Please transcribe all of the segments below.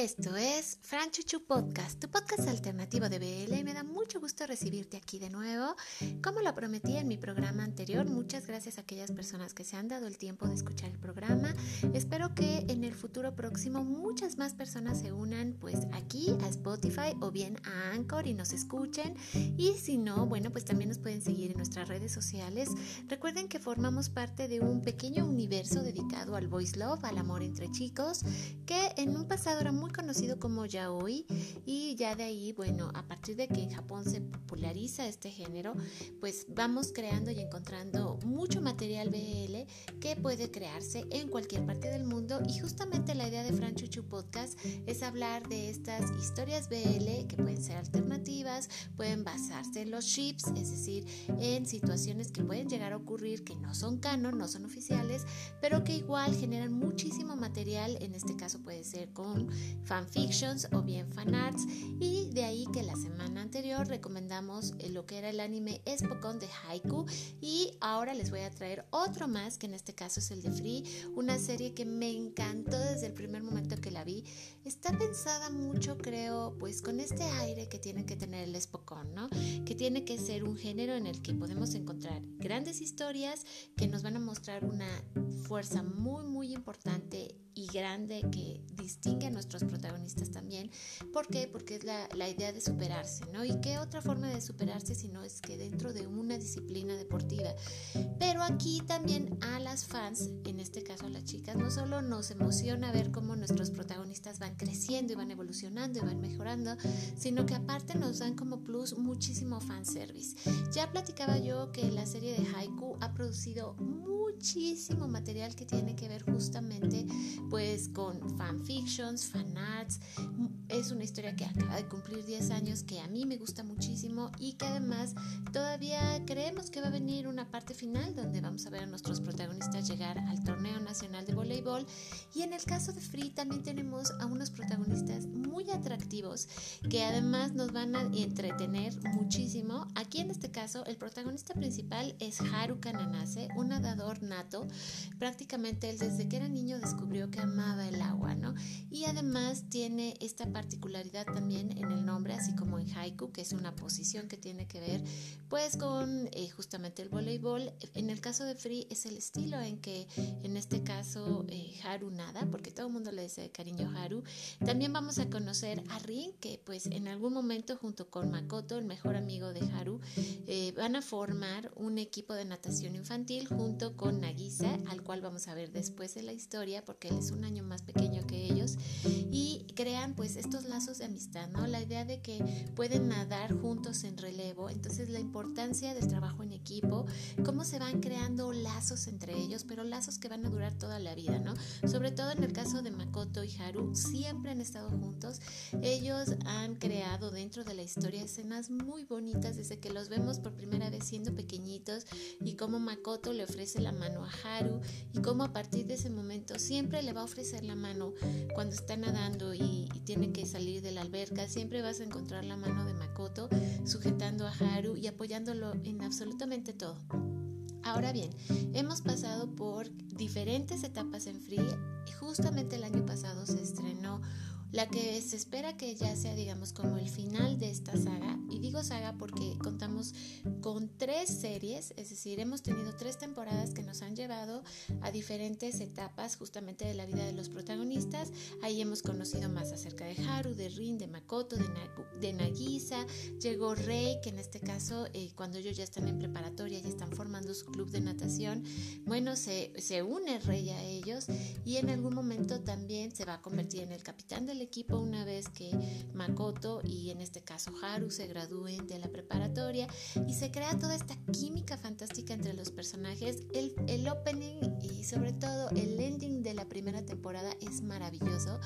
Esto es Fran Chuchu Podcast, tu podcast alternativo de BL y me da mucho gusto recibirte aquí de nuevo. Como lo prometí en mi programa anterior, muchas gracias a aquellas personas que se han dado el tiempo de escuchar el programa. Espero que en el futuro próximo muchas más personas se unan pues aquí a Spotify o bien a Anchor y nos escuchen. Y si no, bueno, pues también nos pueden seguir en nuestras redes sociales. Recuerden que formamos parte de un pequeño universo dedicado al voice love, al amor entre chicos, que en un pasado era muy conocido como yaoi y ya de ahí, bueno, a partir de que en Japón se populariza este género, pues vamos creando y encontrando mucho material BL que puede crearse en cualquier parte del mundo. Y justamente la idea de Franchuchu Podcast es hablar de estas historias BL que pueden ser alternativas, pueden basarse en los ships, es decir, en situaciones que pueden llegar a ocurrir que no son canon, no son oficiales, pero que igual generan muchísimo material, en este caso puede ser con fanfictions o bien fanarts y de ahí que la semana anterior recomendamos eh, lo que era el anime Espokon de Haiku y ahora les voy a traer otro más que en este caso es el de Free, una serie que me encantó desde el primer momento que la vi. Está pensada mucho creo pues con este aire que tiene que tener el Espokon, ¿no? Que tiene que ser un género en el que podemos encontrar grandes historias que nos van a mostrar una fuerza muy muy importante y grande que distingue a nuestros protagonistas también. ¿Por qué? Porque es la, la, idea de superarse, ¿no? ¿Y qué otra forma de superarse si no es que dentro de una disciplina deportiva? Pero aquí también a las fans, en este caso a las chicas, no solo nos emociona ver cómo nuestros protagonistas van creciendo y van evolucionando y van mejorando, sino que aparte nos dan como plus muchísimo fanservice. Ya platicaba yo que la serie de Haiku ha producido muchísimo material que tiene que ver justamente con fanfictions, fanarts. Es una historia que acaba de cumplir 10 años que a mí me gusta muchísimo y que además todavía creemos que va a venir una parte final donde vamos a ver a nuestros protagonistas llegar al torneo nacional de voleibol y en el caso de Free también tenemos a unos protagonistas muy atractivos que además nos van a entretener muchísimo. Aquí en este caso el protagonista principal es Haru Kananase, un nadador nato. Prácticamente él desde que era niño descubrió que amaba el agua, ¿no? Y además tiene esta particularidad también en el nombre, así como en haiku, que es una posición que tiene que ver pues con eh, justamente el voleibol. En el caso de Free es el estilo en que en este caso eh, Haru nada, porque todo el mundo le dice de cariño Haru. También vamos a conocer a Rin, que pues en algún momento junto con Makoto, el mejor amigo de Haru, eh, van a formar un equipo de natación infantil junto con Nagisa, al cual vamos a ver después de la historia, porque él es un año más pequeño pues estos lazos de amistad, ¿no? La idea de que pueden nadar juntos en relevo, entonces la importancia del trabajo en equipo, cómo se van creando lazos entre ellos, pero lazos que van a durar toda la vida, ¿no? Sobre todo en el caso de Makoto y Haru, siempre han estado juntos, ellos han creado dentro de la historia escenas muy bonitas desde que los vemos por primera vez siendo pequeñitos y cómo Makoto le ofrece la mano a Haru y cómo a partir de ese momento siempre le va a ofrecer la mano cuando está nadando y, tiene que salir de la alberca, siempre vas a encontrar la mano de Makoto sujetando a Haru y apoyándolo en absolutamente todo. Ahora bien, hemos pasado por diferentes etapas en Free. Justamente el año pasado se estrenó la que se espera que ya sea, digamos, como el final de esta saga. Y digo saga porque contamos con tres series, es decir, hemos tenido tres temporadas que nos han llevado a diferentes etapas justamente de la vida de los protagonistas. Ahí hemos conocido más acerca de De Rin, de Makoto, de, de Nagisa. Llegó Rei, que en este caso, eh, cuando ellos ya están en preparatoria, ya están formando su club de natación, bueno, se, se une Rey a ellos y en algún momento también se va a convertir en el capitán del equipo una vez que Makoto y en este caso Haru se gradúen de la preparatoria y se crea toda esta química fantástica entre los personajes. El, el opening y sobre todo el ending de la primera temporada es maravilloso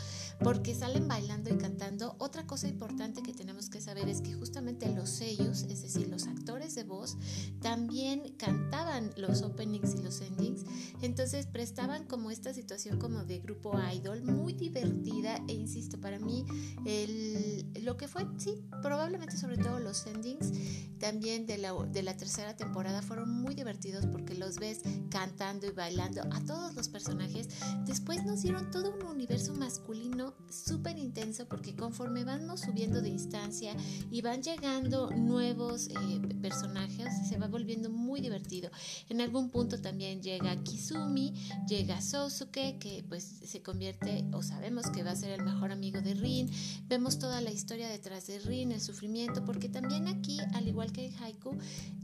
porque salen bailando y cantando. Otra cosa importante que tenemos que saber es que justamente los sellos, es decir, los actores de voz, también cantaban los openings y los endings. Entonces prestaban como esta situación como de grupo idol, muy divertida e insisto, para mí el, lo que fue, sí, probablemente sobre todo los endings también de la, de la tercera temporada fueron muy divertidos porque los ves cantando y bailando a todos los personajes. Después nos dieron todo un universo masculino súper intenso porque conforme vamos subiendo de instancia y van llegando nuevos eh, personajes, se va volviendo muy divertido. En algún punto también llega Kizumi, llega Sosuke, que pues se convierte o sabemos que va a ser el mejor amigo de Rin. Vemos toda la historia detrás de Rin, el sufrimiento, porque también aquí, al igual que en Haiku,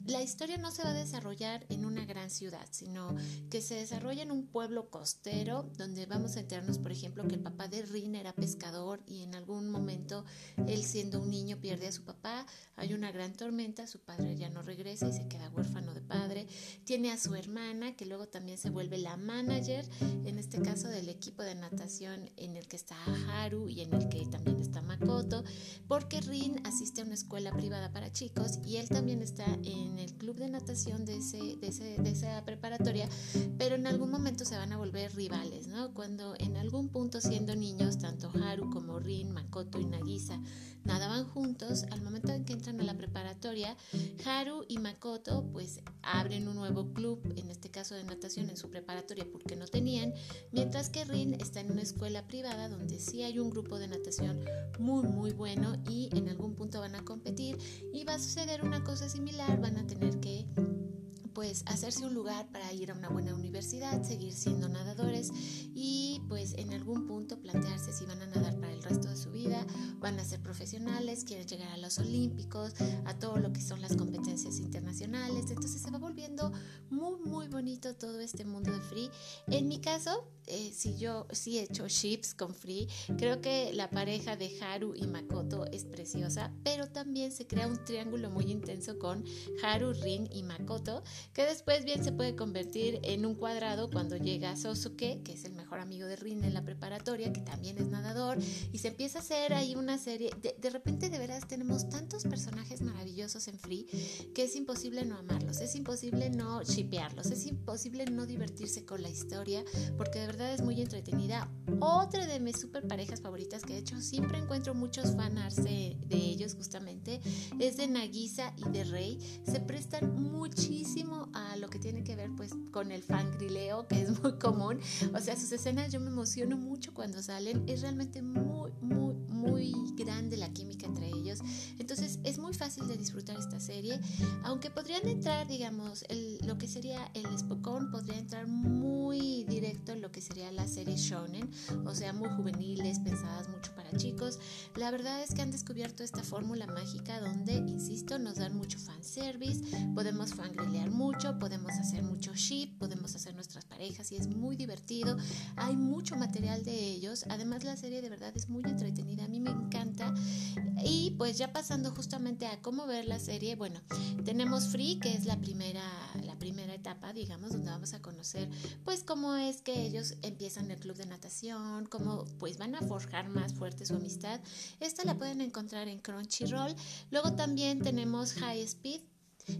la historia no se va a desarrollar en una gran ciudad, sino que se desarrolla en un pueblo costero donde vamos a enterarnos, por ejemplo, que el papá de Rin era pescador y en algún momento él siendo un niño pierde a su papá, hay una gran tormenta, su padre ya no regresa y se queda huérfano de padre, tiene a su hermana que luego también se vuelve la manager, en este caso del equipo de natación en el que está Haru y en el que también está Makoto, porque Rin asiste a una escuela privada para chicos y él también está en el club de natación de, ese, de, ese, de esa preparatoria, pero en algún momento se van a volver rivales, ¿no? Cuando en algún punto siendo niños, tanto Haru como Rin, Makoto y Nagisa nadaban juntos, al momento en que entran a la preparatoria, Haru y Makoto pues abren un nuevo club, en este caso de natación en su preparatoria porque no tenían, mientras que Rin está en una escuela privada donde sí hay un grupo de natación muy muy bueno y en algún punto van a competir y va a suceder una cosa similar, van a tener que pues hacerse un lugar para ir a una buena universidad, seguir siendo nadadores y pues en algún punto plantearse si van a nadar para el resto de su vida, van a ser profesionales, quieren llegar a los olímpicos, a todo lo que son las competencias internacionales, entonces se va volviendo muy muy bonito todo este mundo de free. En mi caso, eh, si yo sí he hecho ships con free, creo que la pareja de Haru y Makoto es preciosa, pero también se crea un triángulo muy intenso con Haru, Rin y Makoto que después bien se puede convertir en un cuadrado cuando llega Sosuke, que es el mejor amigo de Rin en la preparatoria, que también es nadador, y se empieza a hacer ahí una serie, de, repente de veras tenemos tantos personajes maravillosos en Free que es imposible no amarlos, es imposible no shipearlos, es imposible no divertirse con la historia, porque de verdad es muy entretenida. Otra de mis super parejas favoritas, que de hecho siempre encuentro muchos fanarts de, de ellos justamente, es de Nagisa y de Rey, se prestan muchísimo a lo que tiene que ver pues con el fangrileo, que es muy común. O sea, sus escenas yo me emociono mucho cuando salen. Es realmente muy, muy, muy grande la química entre ellos. Entonces es muy fácil de disfrutar esta serie. Aunque podrían entrar, digamos, lo que sería el Spokon, podría entrar muy directo en lo que sería la serie Shonen. O sea, muy juveniles, pensadas mucho para chicos. La verdad es que han descubierto esta fórmula mágica donde, insisto, nos dan mucho fanservice, podemos fangrilear mucho, podemos hacer mucho ship, podemos hacer nuestras parejas y es muy divertido. Hay mucho material de ellos. Además, la serie de verdad es muy entretenida. A mí me encanta. Y pues ya pasando justamente a cómo ver la serie, bueno, tenemos Free, que es la primera, la primera etapa, digamos, donde vamos a conocer pues cómo es que ellos empiezan el club de natación, cómo pues van a forjar más fuerte su amistad. Esta la pueden encontrar en Crunchyroll. Luego también tenemos High Speed,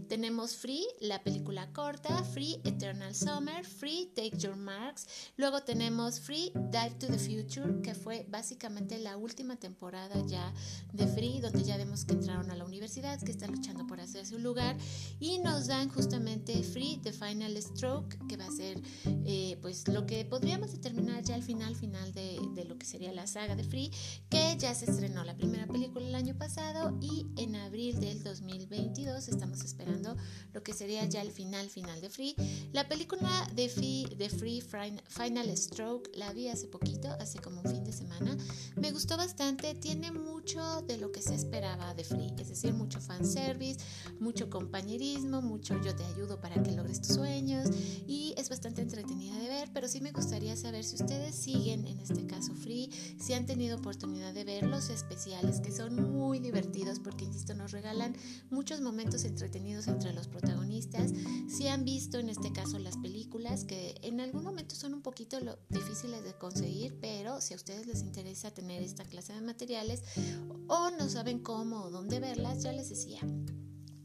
tenemos Free, la película corta, Free Eternal Summer, Free Take Your Marks. Luego tenemos Free Dive to the Future, que fue básicamente la última temporada ya de Free, donde ya vemos que entraron a la universidad, que están luchando por hacerse un lugar. Y nos dan justamente Free The Final Stroke, que va a ser eh, pues lo que podríamos determinar ya al final, final de, de lo que sería la saga de Free, que ya se estrenó la primera película el año pasado y en abril del 2022 estamos esperando lo que sería ya el final final de Free. La película de Free, de Free Final Stroke la vi hace poquito, hace como un fin de semana. Me gustó bastante, tiene mucho de lo que se esperaba de Free, es decir, mucho fanservice, mucho compañerismo, mucho yo te ayudo para que logres tus sueños y es bastante entretenida de ver, pero sí me gustaría saber si ustedes siguen en este caso Free, si han tenido oportunidad de ver los especiales que son muy divertidos porque, insisto, nos regalan muchos momentos entretenidos entre los protagonistas, si han visto en este caso las películas que en algún momento son un poquito lo, difíciles de conseguir, pero si a ustedes les interesa tener esta clase de materiales o no saben cómo o dónde verlas, ya les decía.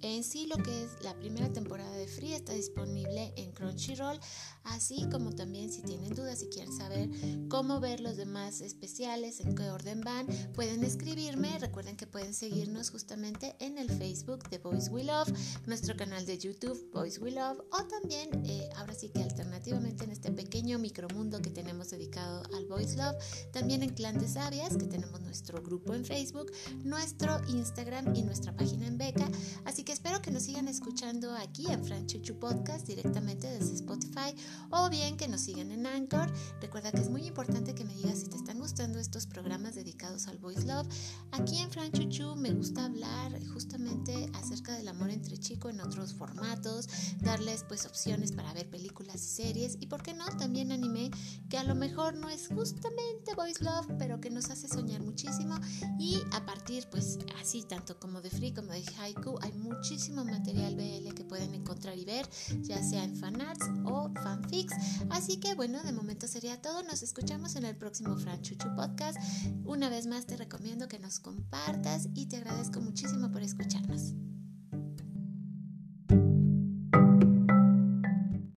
En sí lo que es la primera temporada de Free está disponible en Crunchyroll, así como también si tienen dudas y quieren saber cómo ver los demás especiales, en qué orden van, pueden escribirme. Recuerden que pueden seguirnos justamente en el Facebook de Boys We Love, nuestro canal de YouTube Boys We Love o también eh, ahora sí que alternativamente en este pequeño micromundo que tenemos dedicado al Boys Love, también en Clan de Sabias que tenemos nuestro grupo en Facebook, nuestro Instagram y nuestra página en Beca. Así que espero que nos sigan escuchando aquí en Franchuchu Podcast directamente desde Spotify o bien que nos sigan en Anchor. Recuerda que es muy importante que me digas si te están gustando estos programas dedicados al Voice Love. Aquí en Franchuchu me gusta hablar justamente acerca del amor entre chicos en otros formatos, darles pues opciones para ver películas y series y por qué no también anime que a lo mejor no es justamente Voice Love, pero que nos hace soñar muchísimo y a partir pues así tanto como de Free como de Haiku hay muchísimo material BL que pueden encontrar y ver, ya sea en fanarts o fanfics. Así que bueno, de momento sería todo. Nos escuchamos en el próximo Franchuchu Podcast. Una vez más te recomiendo que nos compartas y te agradezco muchísimo por escucharnos.